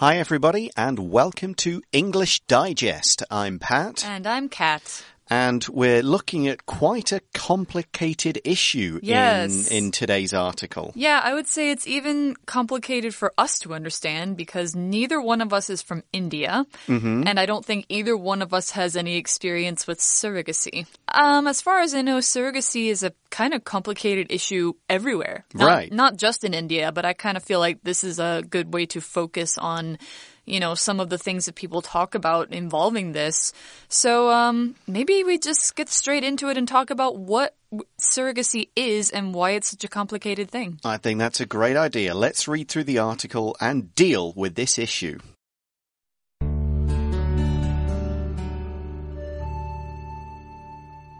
Hi, everybody, and welcome to English Digest. I'm Pat. And I'm Kat. And we're looking at quite a complicated issue yes. in, in today's article. Yeah, I would say it's even complicated for us to understand because neither one of us is from India. Mm -hmm. And I don't think either one of us has any experience with surrogacy. Um, as far as I know, surrogacy is a kind of complicated issue everywhere. Not, right. Not just in India, but I kind of feel like this is a good way to focus on you know, some of the things that people talk about involving this. So um, maybe we just get straight into it and talk about what surrogacy is and why it's such a complicated thing. I think that's a great idea. Let's read through the article and deal with this issue.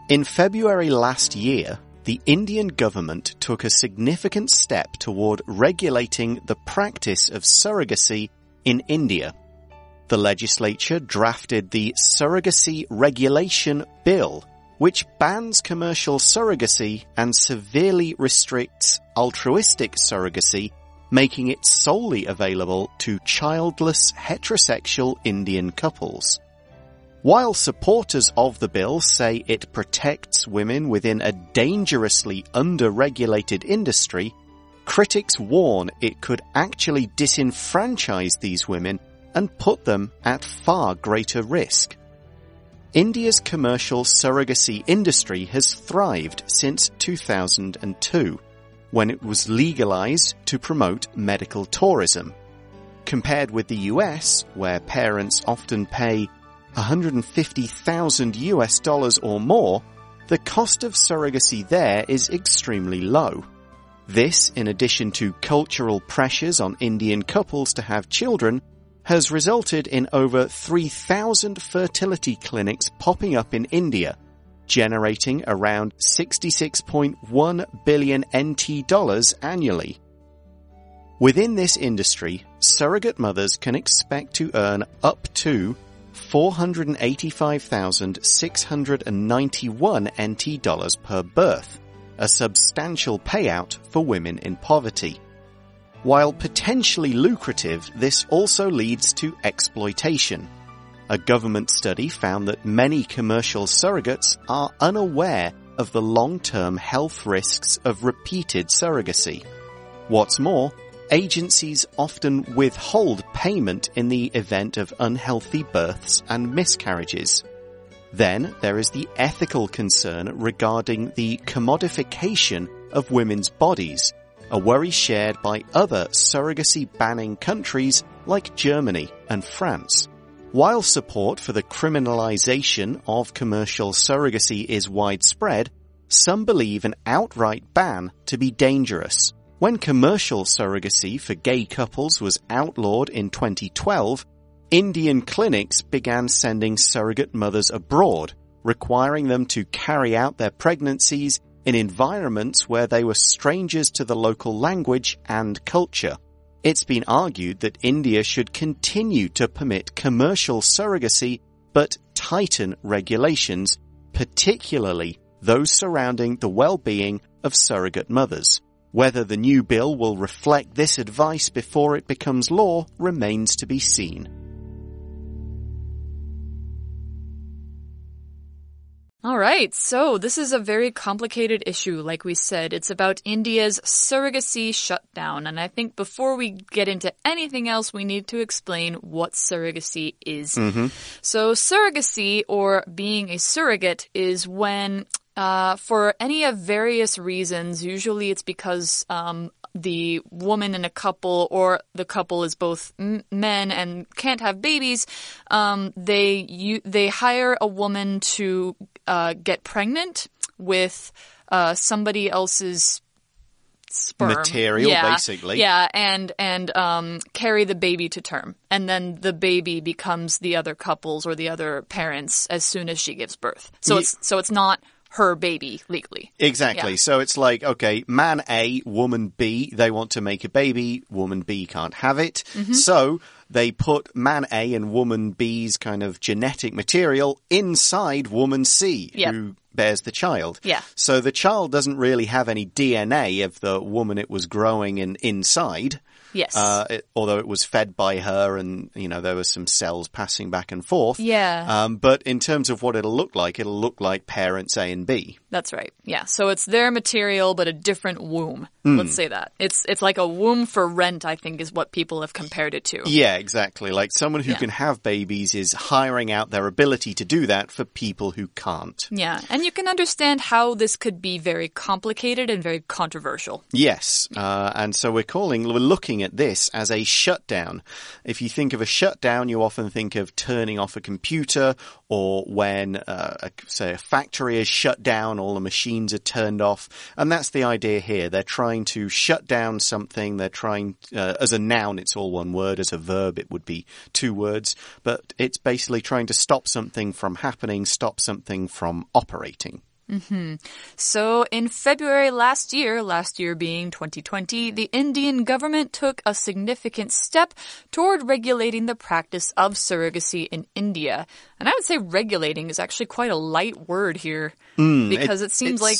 In February last year, the Indian government took a significant step toward regulating the practice of surrogacy in India. The legislature drafted the Surrogacy Regulation Bill, which bans commercial surrogacy and severely restricts altruistic surrogacy, making it solely available to childless heterosexual Indian couples. While supporters of the bill say it protects women within a dangerously under-regulated industry, critics warn it could actually disenfranchise these women and put them at far greater risk. India's commercial surrogacy industry has thrived since 2002, when it was legalized to promote medical tourism. Compared with the US, where parents often pay 150,000 US dollars or more, the cost of surrogacy there is extremely low. This, in addition to cultural pressures on Indian couples to have children, has resulted in over 3,000 fertility clinics popping up in India, generating around 66.1 billion NT dollars annually. Within this industry, surrogate mothers can expect to earn up to 485,691 NT dollars per birth, a substantial payout for women in poverty. While potentially lucrative, this also leads to exploitation. A government study found that many commercial surrogates are unaware of the long-term health risks of repeated surrogacy. What's more, agencies often withhold payment in the event of unhealthy births and miscarriages. Then there is the ethical concern regarding the commodification of women's bodies, a worry shared by other surrogacy banning countries like Germany and France. While support for the criminalization of commercial surrogacy is widespread, some believe an outright ban to be dangerous. When commercial surrogacy for gay couples was outlawed in 2012, Indian clinics began sending surrogate mothers abroad, requiring them to carry out their pregnancies in environments where they were strangers to the local language and culture. It's been argued that India should continue to permit commercial surrogacy but tighten regulations, particularly those surrounding the well-being of surrogate mothers. Whether the new bill will reflect this advice before it becomes law remains to be seen. All right, so this is a very complicated issue, like we said. It's about India's surrogacy shutdown. And I think before we get into anything else, we need to explain what surrogacy is. Mm -hmm. So, surrogacy, or being a surrogate, is when uh, for any of various reasons, usually it's because um, the woman in a couple or the couple is both men and can't have babies, um, they you, they hire a woman to uh, get pregnant with uh, somebody else's sperm material, yeah, basically. Yeah, and and um, carry the baby to term, and then the baby becomes the other couple's or the other parents as soon as she gives birth. So it's so it's not her baby legally. Exactly. Yeah. So it's like, okay, man A, woman B, they want to make a baby, woman B can't have it. Mm -hmm. So they put man A and woman B's kind of genetic material inside woman C, yep. who bears the child. Yeah. So the child doesn't really have any DNA of the woman it was growing in inside. Yes. Uh, it, although it was fed by her and, you know, there were some cells passing back and forth. Yeah. Um, but in terms of what it'll look like, it'll look like parents A and B. That's right. Yeah. So it's their material, but a different womb. Hmm. Let's say that. It's it's like a womb for rent. I think is what people have compared it to. Yeah, exactly. Like someone who Yeah. can have babies is hiring out their ability to do that for people who can't. Yeah, and you can understand how this could be very complicated and very controversial. Yes, uh, and so we're calling, we're looking at this as a shutdown. If you think of a shutdown, you often think of turning off a computer or when, uh, a, say, a factory is shut down, all the machines are turned off. And that's the idea here. They're trying to shut down something. They're trying, uh, as a noun, it's all one word. As a verb, it would be two words. But it's basically trying to stop something from happening, stop something from operating. Mm-hmm. So, in February last year, last year being 2020, the Indian government took a significant step toward regulating the practice of surrogacy in India. And I would say regulating is actually quite a light word here mm, because it, seems like,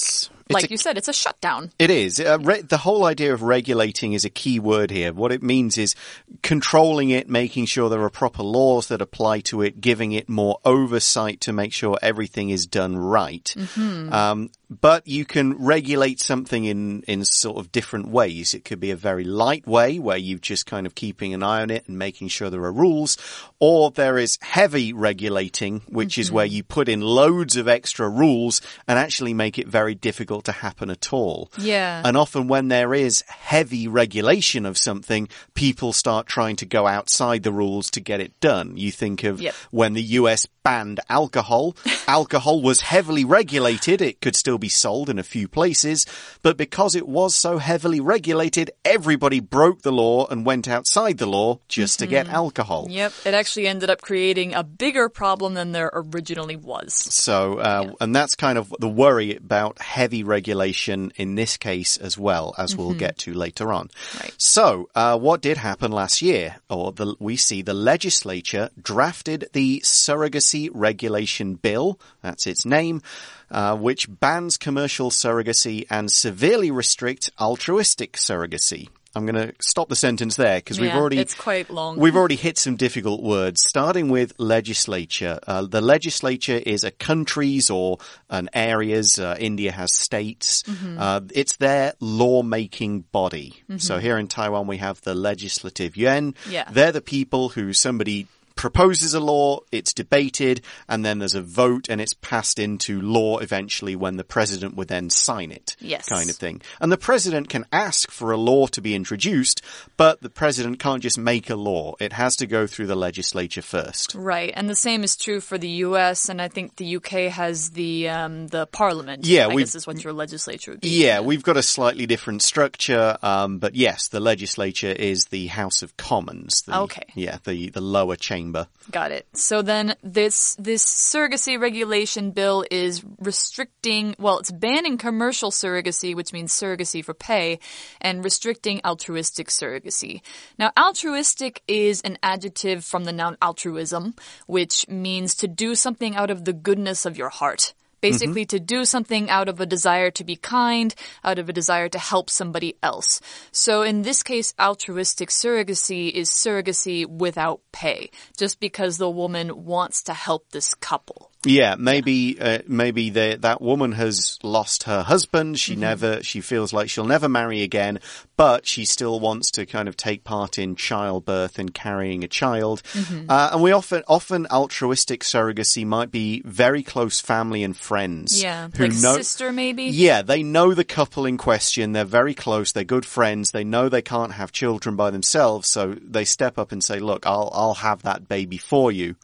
like a- you said, it's a shutdown. It is. Uh, re- the whole idea of regulating is a key word here. What it means is controlling it, making sure there are proper laws that apply to it, giving it more oversight to make sure everything is done right. Um, but you can regulate something in, in sort of different ways. It could be a very light way where you're just kind of keeping an eye on it and making sure there are rules. Or there is heavy regulating, which is where mm-hmm. you put in loads of extra rules and actually make it very difficult to happen at all. Yeah. And often when there is heavy regulation of something, people start trying to go outside the rules to get it done. You think of Yep. when the US banned alcohol. alcohol was heavily regulated. It could still be sold in a few places, but because it was so heavily regulated, everybody broke the law and went outside the law just to get alcohol. Yep, it actually ended up creating a bigger problem than there originally was. So, uh, and that's kind of the worry about heavy regulation in this case as well, as we'll get to later on. Right. So, uh, what did happen last year? Or the, we see the legislature drafted the surrogacy regulation bill. That's its name. Uh, which bans commercial surrogacy and severely restrict altruistic surrogacy. I'm going to stop the sentence there because we've already it's quite long. We've already hit some difficult words, starting with legislature. Uh, the legislature is a country's or an area's. Uh, India has states. Mm-hmm. Uh, it's their lawmaking body. So here in Taiwan, we have the legislative yuan. Yeah. They're the people who somebody proposes a law, it's debated, and then there's a vote and it's passed into law eventually when the president would then sign it. Yes. Kind of thing. And the president can ask for a law to be introduced, but the president can't just make a law. It has to go through the legislature first. Right, and the same is true for the U.S. and I think the U.K. has the um, the Parliament. Yeah, I we've- guess is what your legislature would be. Yeah, we've got a slightly different structure, um, but yes, the legislature is the House of Commons. The, Okay. Yeah, the, the lower chamber. Got it. So then this this surrogacy regulation bill is restricting well, it's banning commercial surrogacy, which means surrogacy for pay, and restricting altruistic surrogacy. Now altruistic is an adjective from the noun altruism, which means to do something out of the goodness of your heart. Basically, mm-hmm. to do something out of a desire to be kind, out of a desire to help somebody else. So in this case, altruistic surrogacy is surrogacy without pay, just because the woman wants to help this couple. Yeah, maybe uh, maybe the, that woman has lost her husband. She never she feels like she'll never marry again, but she still wants to kind of take part in childbirth and carrying a child. Uh, and we often often altruistic surrogacy might be very close family and friends. Yeah, who like know sister maybe. yeah, they know the couple in question. They're very close. They're good friends. They know they can't have children by themselves, so they step up and say, "Look, I'll I'll have that baby for you."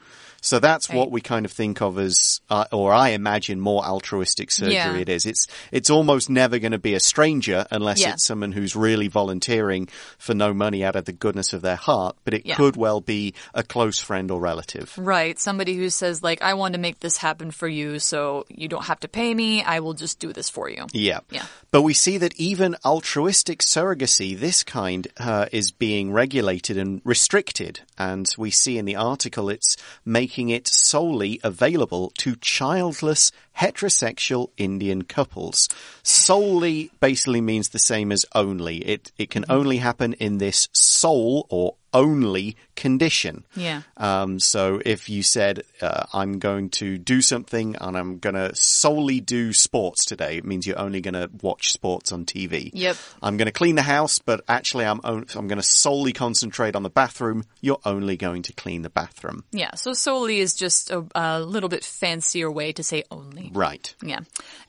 So that's what we kind of think of as, uh, or I imagine more altruistic surrogacy Yeah. it is. It's it's almost never going to be a stranger unless Yeah. it's someone who's really volunteering for no money out of the goodness of their heart. But it Yeah. could well be a close friend or relative. Right, somebody who says like, I want to make this happen for you, so you don't have to pay me, I will just do this for you. Yeah. Yeah. But we see that even altruistic surrogacy, this kind, uh, is being regulated and restricted. And we see in the article it's making it solely available to childless heterosexual Indian couples. Solely basically means the same as only. It, it can only happen in this sole or only condition. Yeah. Um, so if you said, uh, I'm going to do something and I'm going to solely do sports today, it means you're only going to watch sports on TV. Yep. I'm going to clean the house, but actually I'm, on- I'm going to solely concentrate on the bathroom. You're only going to clean the bathroom. Yeah. So solely is just a, a little bit fancier way to say only. Right. Yeah.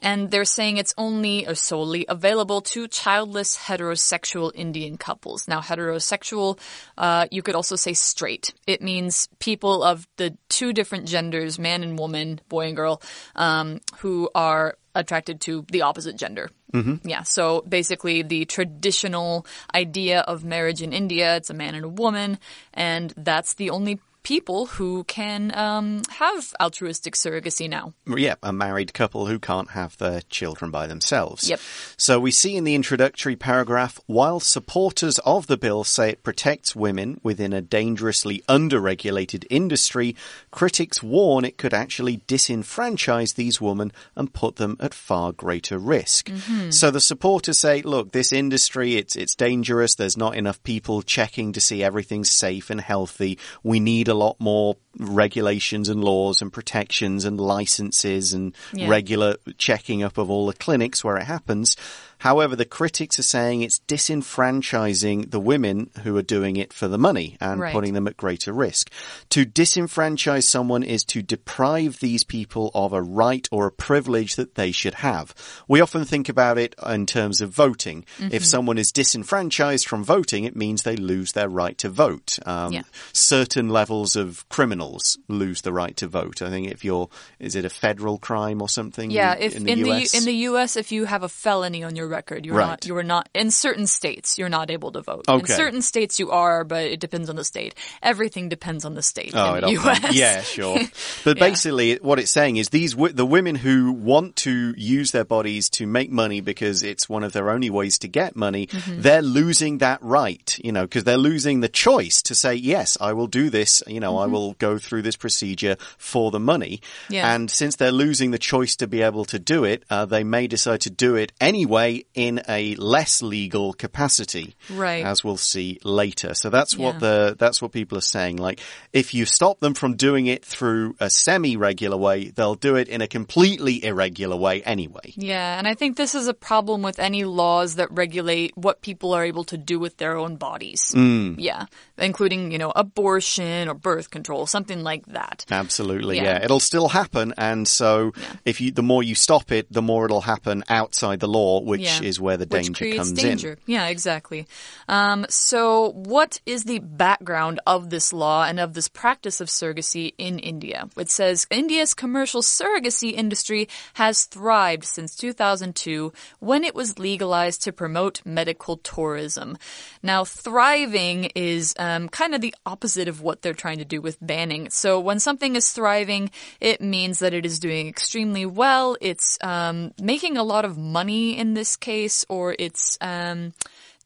And they're saying it's only or solely available to childless heterosexual Indian couples. Now, heterosexual, uh, you could also say straight. It means people of the two different genders, man and woman, boy and girl, um, who are attracted to the opposite gender. Mm-hmm. Yeah. So basically, the traditional idea of marriage in India, it's a man and a woman, and that's the only people who can um, have altruistic surrogacy now. Yeah, a married couple who can't have their children by themselves. Yep. So we see in the introductory paragraph, while supporters of the bill say it protects women within a dangerously underregulated industry, critics warn it could actually disenfranchise these women and put them at far greater risk. So the supporters say, look, this industry, it's, it's dangerous. There's not enough people checking to see everything's safe and healthy. We need a lot more regulations and laws and protections and licenses and Yeah. regular checking up of all the clinics where it happens. However, the critics are saying it's disenfranchising the women who are doing it for the money and Right. putting them at greater risk. To disenfranchise someone is to deprive these people of a right or a privilege that they should have. We often think about it in terms of voting. If someone is disenfranchised from voting, it means they lose their right to vote. Um, Yeah. Certain levels of criminals lose the right to vote. I think if you're, is it a federal crime or something? Yeah, if in the US? in the U.S. if you have a felony on your record, you're Right. not you are not in certain states you're not able to vote. Okay. In certain states you are, but it depends on the state. Everything depends on the state Oh, in the U.S. Yeah, sure. But Yeah. basically, what it's saying is these the women who want to use their bodies to make money because it's one of their only ways to get money, Mm-hmm. they're losing that right, you know, because they're losing the choice to say, yes, I will do this, you know, I will go through this procedure for the money. Yeah. And since they're losing the choice to be able to do it, uh, they may decide to do it anyway in a less legal capacity. Right. As we'll see later. So that's what the that's what people are saying. Like, if you stop them from doing it through a semi-regular way, they'll do it in a completely irregular way anyway. Yeah, and I think this is a problem with any laws that regulate what people are able to do with their own bodies. Mm. Yeah, including, you know, abortion or birth control, something like that. Absolutely, Yeah. yeah. It'll still happen, and so if you, the more you stop it, the more it'll happen outside the law, which Yeah. is where the Which danger comes danger. in. Yeah, exactly. Um, so, what is the background of this law and of this practice of surrogacy in India? It says India's commercial surrogacy industry has thrived since 2002 when it was legalized to promote medical tourism. Now, thriving is um, kind of the opposite of what they're trying to do with banning. So, when something is thriving, it means that it is doing extremely well. It's um, making a lot of money in this case, or it's um,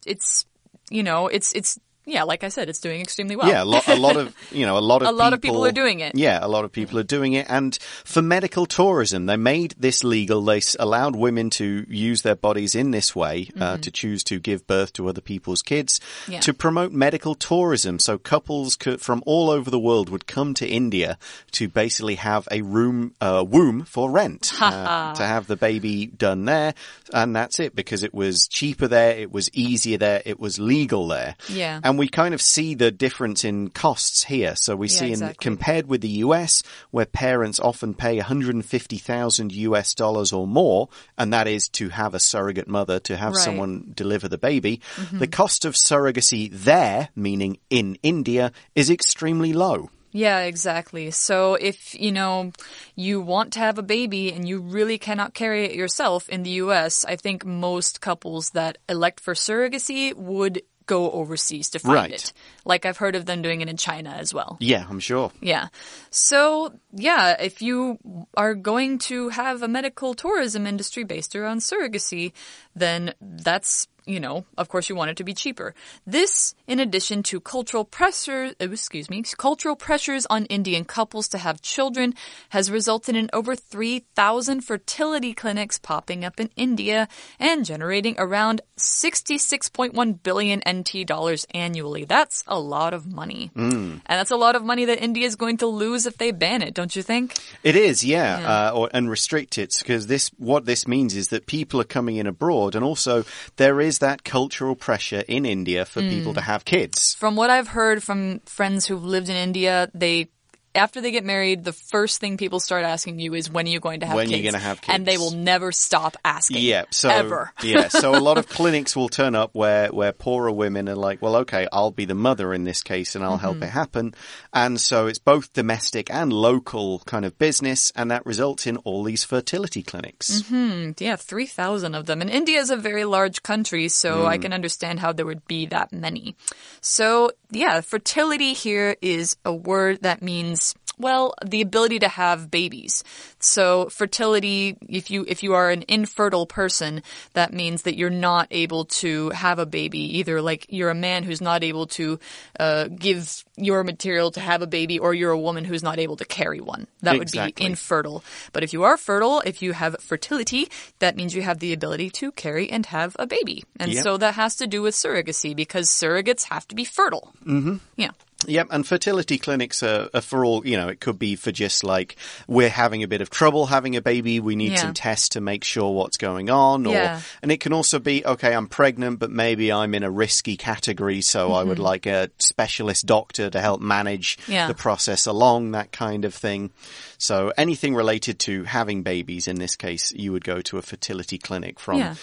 it's you know it's it's yeah, like I said, it's doing extremely well. Yeah, a lot, a lot of you know, a lot of A lot of people are doing it. Yeah, a lot of people are doing it, and for medical tourism, they made this legal. They allowed women to use their bodies in this way uh, to choose to give birth to other people's kids Mm-hmm. Yeah. to promote medical tourism. So couples could, from all over the world would come to India to basically have a room uh, womb for rent uh, to have the baby done there, and that's it because it was cheaper there, it was easier there, it was legal there. Yeah. And we kind of see the difference in costs here. So we Yeah, see in exactly. compared with the US, where parents often pay 150,000 US dollars or more, and that is to have a surrogate mother, to have Right. Someone deliver the baby. Mm-hmm. The cost of surrogacy there, meaning in India, is extremely low. Yeah, exactly. So if, you know, you want to have a baby and you really cannot carry it yourself in the US, I think most couples that elect for surrogacy would go overseas to find Right. it. Like I've heard of them doing it in China as well. Yeah, I'm sure. Yeah. So, yeah, if you are going to have a medical tourism industry based around surrogacy, then that's you know, of course you want it to be cheaper. This, in addition to cultural pressure, uh, excuse me, cultural pressures on Indian couples to have children, has resulted in over 3,000 fertility clinics popping up in India and generating around 66.1 billion NT dollars annually. That's a lot of money. And that's a lot of money that India is going to lose if they ban it, don't you think? It is, yeah, Uh, or, and restrict it because this what this means is that people are coming in abroad, and also there is that cultural pressure in India for people hmm. to have kids. From what I've heard from friends who've lived in India, they after they get married, the first thing people start asking you is when are you going to have When are you gonna have kids? And they will never stop asking. Yeah, so ever. yeah, so a lot of clinics will turn up where where poorer women are like, well, okay, I'll be the mother in this case, and I'll help Mm-hmm. it happen. And so it's both domestic and local kind of business, and that results in all these fertility clinics. Mm-hmm. Yeah, 3,000 of them. And India is a very large country, so I can understand how there would be that many. So, yeah, fertility here is a word that means well, the ability to have babies. So fertility, if you, if you are an infertile person, that means that you're not able to have a baby. Either like you're a man who's not able to, uh, give your material to have a baby or you're a woman who's not able to carry one. That would be infertile. But if you are fertile, if you have fertility, that means you have the ability to carry and have a baby. And Yep. so that has to do with surrogacy because surrogates have to be fertile. Mm-hmm. Yeah. Yep, and fertility clinics are, are for all, you know, it could be for just like, we're having a bit of trouble having a baby, we need Yeah. some tests to make sure what's going on. Or, Yeah. And it can also be, okay, I'm pregnant, but maybe I'm in a risky category, so I would like a specialist doctor to help manage Mm-hmm. Yeah. the process along, that kind of thing. So anything related to having babies, in this case, you would go to a fertility clinic from Yeah.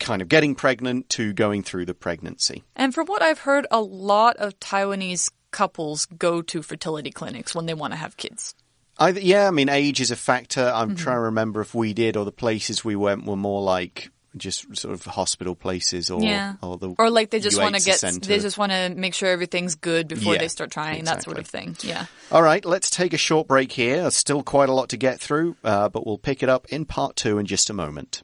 kind of getting pregnant to going through the pregnancy. And from what I've heard, a lot of Taiwanese couples go to fertility clinics when they want to have kids. I, yeah, I mean, age is a factor. I'm Mm-hmm. trying to remember if we did or the places we went were more like just sort of hospital places or Yeah. or the Or like they just want to get, they just want to make sure everything's good before Yeah, they start trying, that sort of thing. Yeah. All right, let's take a short break here. There's still quite a lot to get through, uh, but we'll pick it up in part two in just a moment.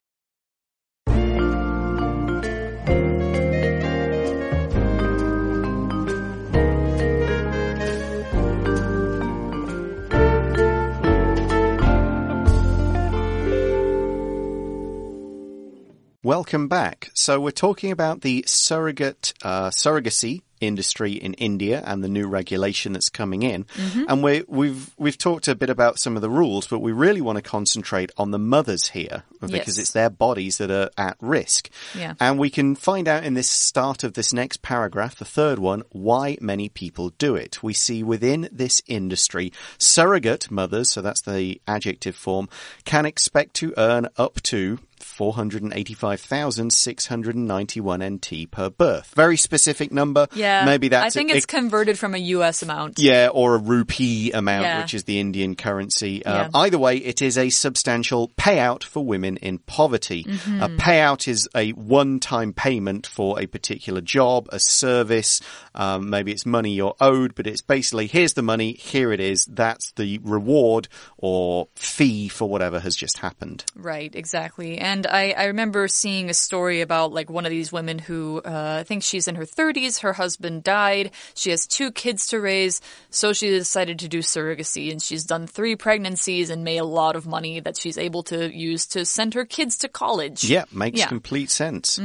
Welcome back. So we're talking about the surrogate uh, surrogacy industry in India and the new regulation that's coming in. And we, we've we've talked a bit about some of the rules, but we really want to concentrate on the mothers here because Yes. it's their bodies that are at risk. Yeah. And we can find out in this start of this next paragraph, the third one, why many people do it. We see within this industry, surrogate mothers, so that's the adjective form, can expect to earn up to 485,691 NT per birth. Very specific number. Yeah. Maybe that's I think it- it's converted from a US amount. yeah, or a rupee amount, Yeah. which is the Indian currency. Uh, Yeah. Either way, it is a substantial payout for women in poverty. Mm-hmm. A payout is a one-time payment for a particular job, a service. Um, maybe it's money you're owed, but it's basically here's the money, here it is. That's the reward or fee for whatever has just happened. Right, exactly. And I, I remember seeing a story about like one of these women who, uh, I think she's in her 30s, her husband died, she has two kids to raise, so she decided to do surrogacy and she's done three pregnancies and made a lot of money that she's able to use to send her kids to college. Yeah, makes Yeah. Complete sense.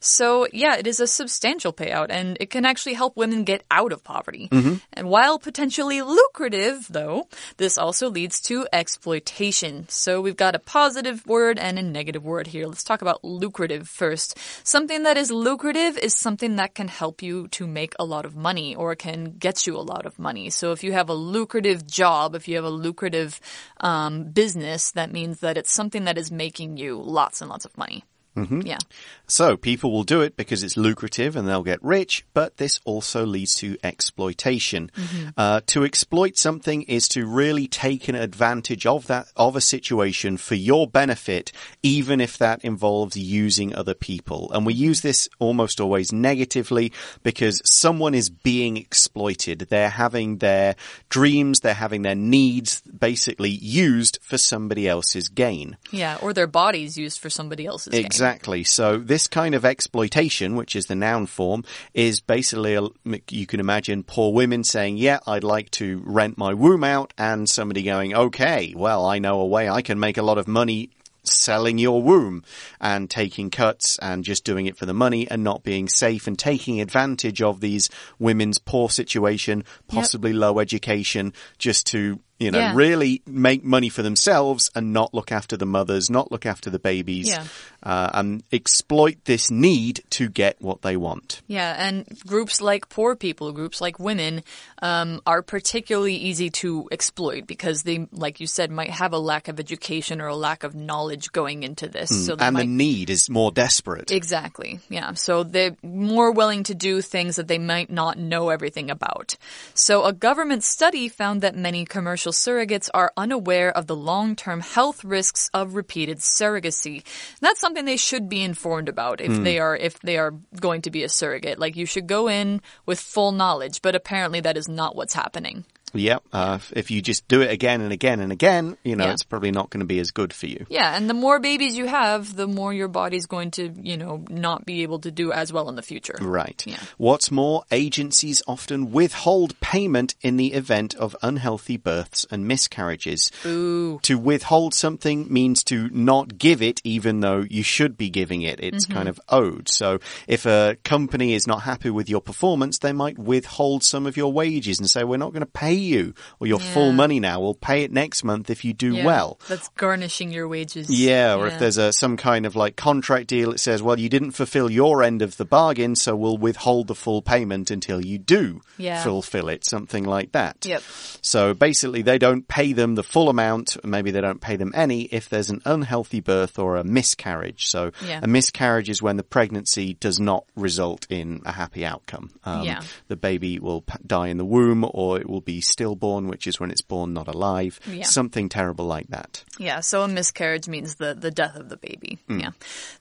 So, yeah, it is a substantial payout and it can actually help women get out of poverty. Mm-hmm. And while potentially lucrative, though, this also leads to exploitation. So, we've got a positive word and a negative word here. Let's talk about lucrative first. Something that is lucrative is something that can help you to make a lot of money or can get you a lot of money. So, if you have a lucrative job, if you have a lucrative um, business, that means that it's something that is making you lots and lots of money. Mm-hmm. Yeah. So people will do it because it's lucrative and they'll get rich, but this also leads to exploitation. Uh, to exploit something is to really take an advantage of that, of a situation for your benefit, even if that involves using other people. And we use this almost always negatively because someone is being exploited. They're having their dreams, they're having their needs basically used for somebody else's gain. Yeah, or their bodies used for somebody else's gain. Exactly. So this kind of exploitation, which is the noun form, is basically, a, you can imagine poor women saying, yeah, I'd like to rent my womb out and somebody going, okay, well, I know a way I can make a lot of money selling your womb and taking cuts and just doing it for the money and not being safe and taking advantage of these women's poor situation, possibly yep. low education, just to you know, yeah. really make money for themselves and not look after the mothers, not look after the babies, yeah. uh, and exploit this need to get what they want. Yeah, and groups like poor people, groups like women, um, are particularly easy to exploit because they, like you said, might have a lack of education or a lack of knowledge going into this. Mm, so and might... the need is more desperate. Exactly. Yeah. So they're more willing to do things that they might not know everything about. So a government study found that many commercial surrogates are unaware of the long-term health risks of repeated surrogacy. That's something they should be informed about if mm. they are if they are going to be a surrogate. Like you should go in with full knowledge, but apparently that is not what's happening. Yep. Uh, if you just do it again and again and again, you know, yeah. it's probably not going to be as good for you. Yeah. And the more babies you have, the more your body's going to, you know, not be able to do as well in the future. Right. Yeah. What's more, agencies often withhold payment in the event of unhealthy births and miscarriages. Ooh. To withhold something means to not give it even though you should be giving it. It's mm -hmm. kind of owed. So if a company is not happy with your performance, they might withhold some of your wages and say, we're not going to pay you or your yeah. full money now. We'll pay it next month if you do yeah, well. That's garnishing your wages. Yeah, or yeah. if there's a some kind of like contract deal, it says, well, you didn't fulfill your end of the bargain, so we'll withhold the full payment until you do fulfill it. Something like that. Yep. So basically, they don't pay them the full amount. Maybe they don't pay them any if there's an unhealthy birth or a miscarriage. So a miscarriage is when the pregnancy does not result in a happy outcome. Um, yeah. The baby will die in the womb or it will be stillborn, which is when it's born not alive. Yeah. Something terrible like that. Yeah, so a miscarriage means the, the death of the baby. Mm. Yeah.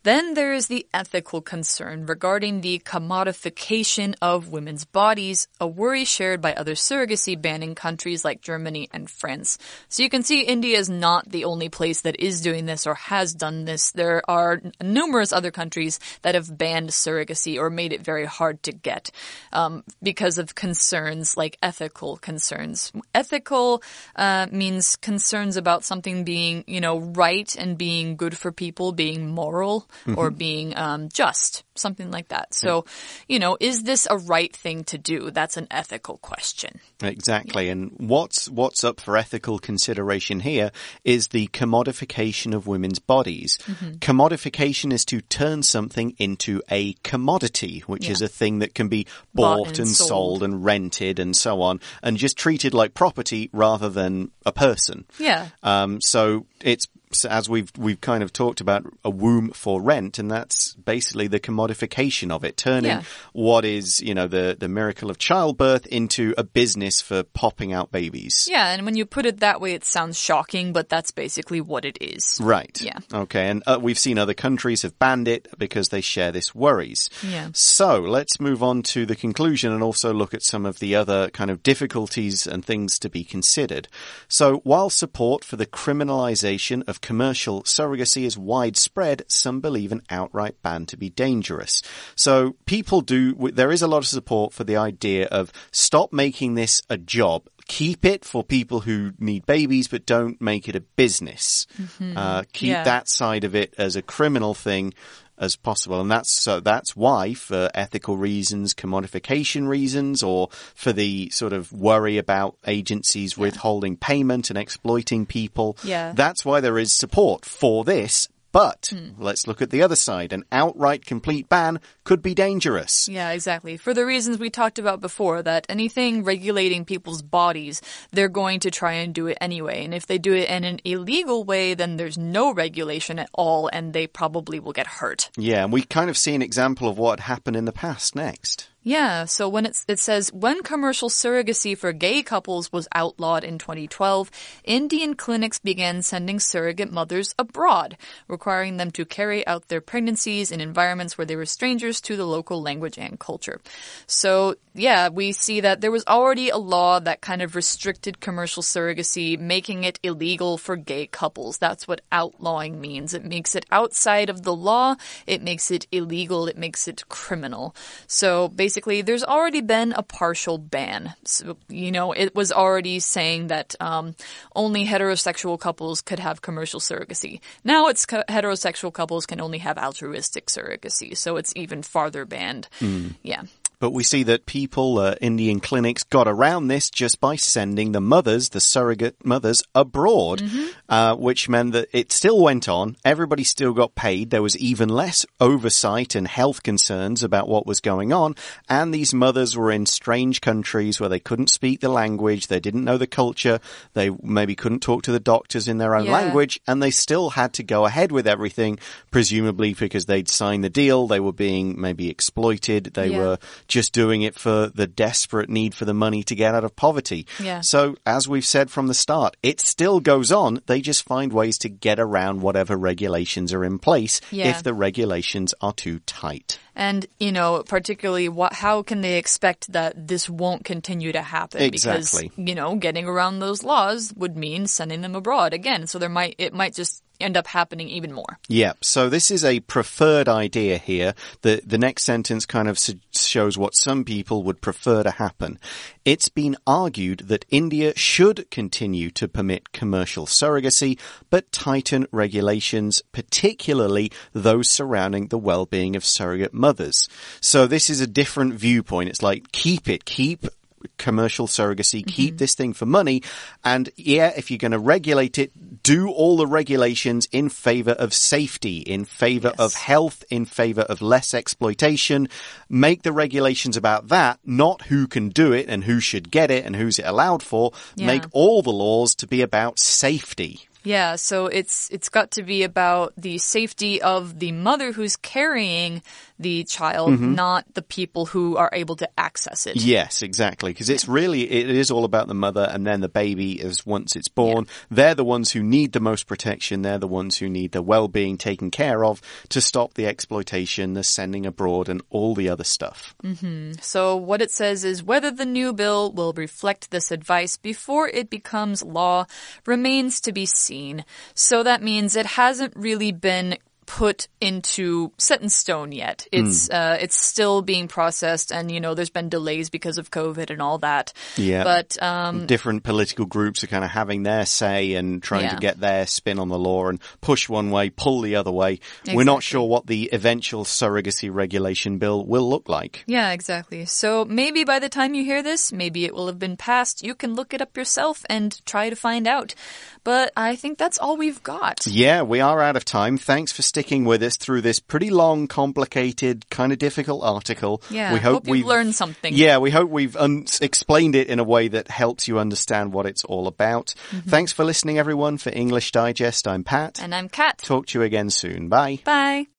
Then there is the ethical concern regarding the commodification of women's bodies, a worry shared by other surrogacy banning countries like Germany and France. So you can see India is not the only place that is doing this or has done this. There are numerous other countries that have banned surrogacy or made it very hard to get um, because of concerns like ethical concerns concerns. Ethical uh, means concerns about something being, you know, right and being good for people, being moral mm -hmm. or being um, just, something like that. So, you know, is this a right thing to do? That's an ethical question. Exactly. Yeah. And what's what's up for ethical consideration here is the commodification of women's bodies. Mm -hmm. Commodification is to turn something into a commodity, which yeah. is a thing that can be bought, bought and, and sold. sold and rented and so on, and just treated like property rather than a person. Yeah. Um, so it's as we've we've kind of talked about a womb for rent, and that's basically the commodification of it, turning yeah. what is you know the the miracle of childbirth into a business for popping out babies. Yeah, and when you put it that way, it sounds shocking, but that's basically what it is. Right. Yeah. Okay, and uh, we've seen other countries have banned it because they share this worries. Yeah. So let's move on to the conclusion and also look at some of the other kind of difficulties and things to be considered. So while support for the criminalization of commercial surrogacy is widespread, some believe an outright ban to be dangerous. So people do, there is a lot of support for the idea of stop making this a job keep it for people who need babies, but don't make it a business. Mm -hmm. uh, keep yeah. that side of it as a criminal thing as possible. And that's so that's why for ethical reasons, commodification reasons, or for the sort of worry about agencies yeah. withholding payment and exploiting people. Yeah. That's why there is support for this but hmm. let's look at the other side. An outright complete ban could be dangerous. Yeah, exactly. For the reasons we talked about before, that anything regulating people's bodies, they're going to try and do it anyway. And if they do it in an illegal way, then there's no regulation at all, and they probably will get hurt. Yeah, and we kind of see an example of what happened in the past next. Yeah, so when it's, it says when commercial surrogacy for gay couples was outlawed in 2012, Indian clinics began sending surrogate mothers abroad, requiring them to carry out their pregnancies in environments where they were strangers to the local language and culture. So, yeah, we see that there was already a law that kind of restricted commercial surrogacy, making it illegal for gay couples. That's what outlawing means. It makes it outside of the law, it makes it illegal, it makes it criminal. So, basically, basically, there's already been a partial ban. So, you know, it was already saying that um, only heterosexual couples could have commercial surrogacy. Now it's heterosexual couples can only have altruistic surrogacy, so it's even farther banned. Mm. Yeah. But we see that people, uh, Indian clinics, got around this just by sending the mothers, the surrogate mothers, abroad, mm -hmm. uh, which meant that it still went on. Everybody still got paid. There was even less oversight and health concerns about what was going on. And these mothers were in strange countries where they couldn't speak the language. They didn't know the culture. They maybe couldn't talk to the doctors in their own yeah. language. And they still had to go ahead with everything, presumably because they'd signed the deal. They were being maybe exploited. They yeah. were just doing it for the desperate need for the money to get out of poverty. Yeah. So, as we've said from the start, it still goes on. They just find ways to get around whatever regulations are in place yeah. if the regulations are too tight. And, you know, particularly what, how can they expect that this won't continue to happen? Exactly. Because, you know, getting around those laws would mean sending them abroad again. So there might, it might just end up happening even more. Yeah. So this is a preferred idea here. The the next sentence kind of shows what some people would prefer to happen. It's been argued that India should continue to permit commercial surrogacy, but tighten regulations, particularly those surrounding the well-being of surrogate mothers. So this is a different viewpoint. It's like keep it, keep commercial surrogacy, mm -hmm. keep this thing for money. And yeah, if you're going to regulate it, do all the regulations in favor of safety, in favor yes. of health, in favor of less exploitation. Make the regulations about that, not who can do it and who should get it and who's it allowed for. Yeah. Make all the laws to be about safety. Yeah, so it's it's got to be about the safety of the mother who's carrying the child, mm -hmm. not the people who are able to access it. Yes, exactly, because it's really it is all about the mother and then the baby is once it's born. Yeah. They're the ones who need the most protection. They're the ones who need the well-being taken care of to stop the exploitation, the sending abroad and all the other stuff. Mm -hmm. So what it says is whether the new bill will reflect this advice before it becomes law remains to be seen. So that means it hasn't really been put into set in stone yet. It's mm. uh, it's still being processed, and you know there's been delays because of COVID and all that. Yeah, but um, different political groups are kind of having their say and trying yeah. to get their spin on the law and push one way, pull the other way. Exactly. We're not sure what the eventual surrogacy regulation bill will look like. Yeah, exactly. So maybe by the time you hear this, maybe it will have been passed. You can look it up yourself and try to find out. But I think that's all we've got. Yeah, we are out of time. Thanks for sticking with us through this pretty long, complicated, kind of difficult article. Yeah, we hope, hope we've learned something. Yeah, we hope we've explained it in a way that helps you understand what it's all about. Mm -hmm. Thanks for listening, everyone. For English Digest, I'm Pat. And I'm Kat. Talk to you again soon. Bye. Bye.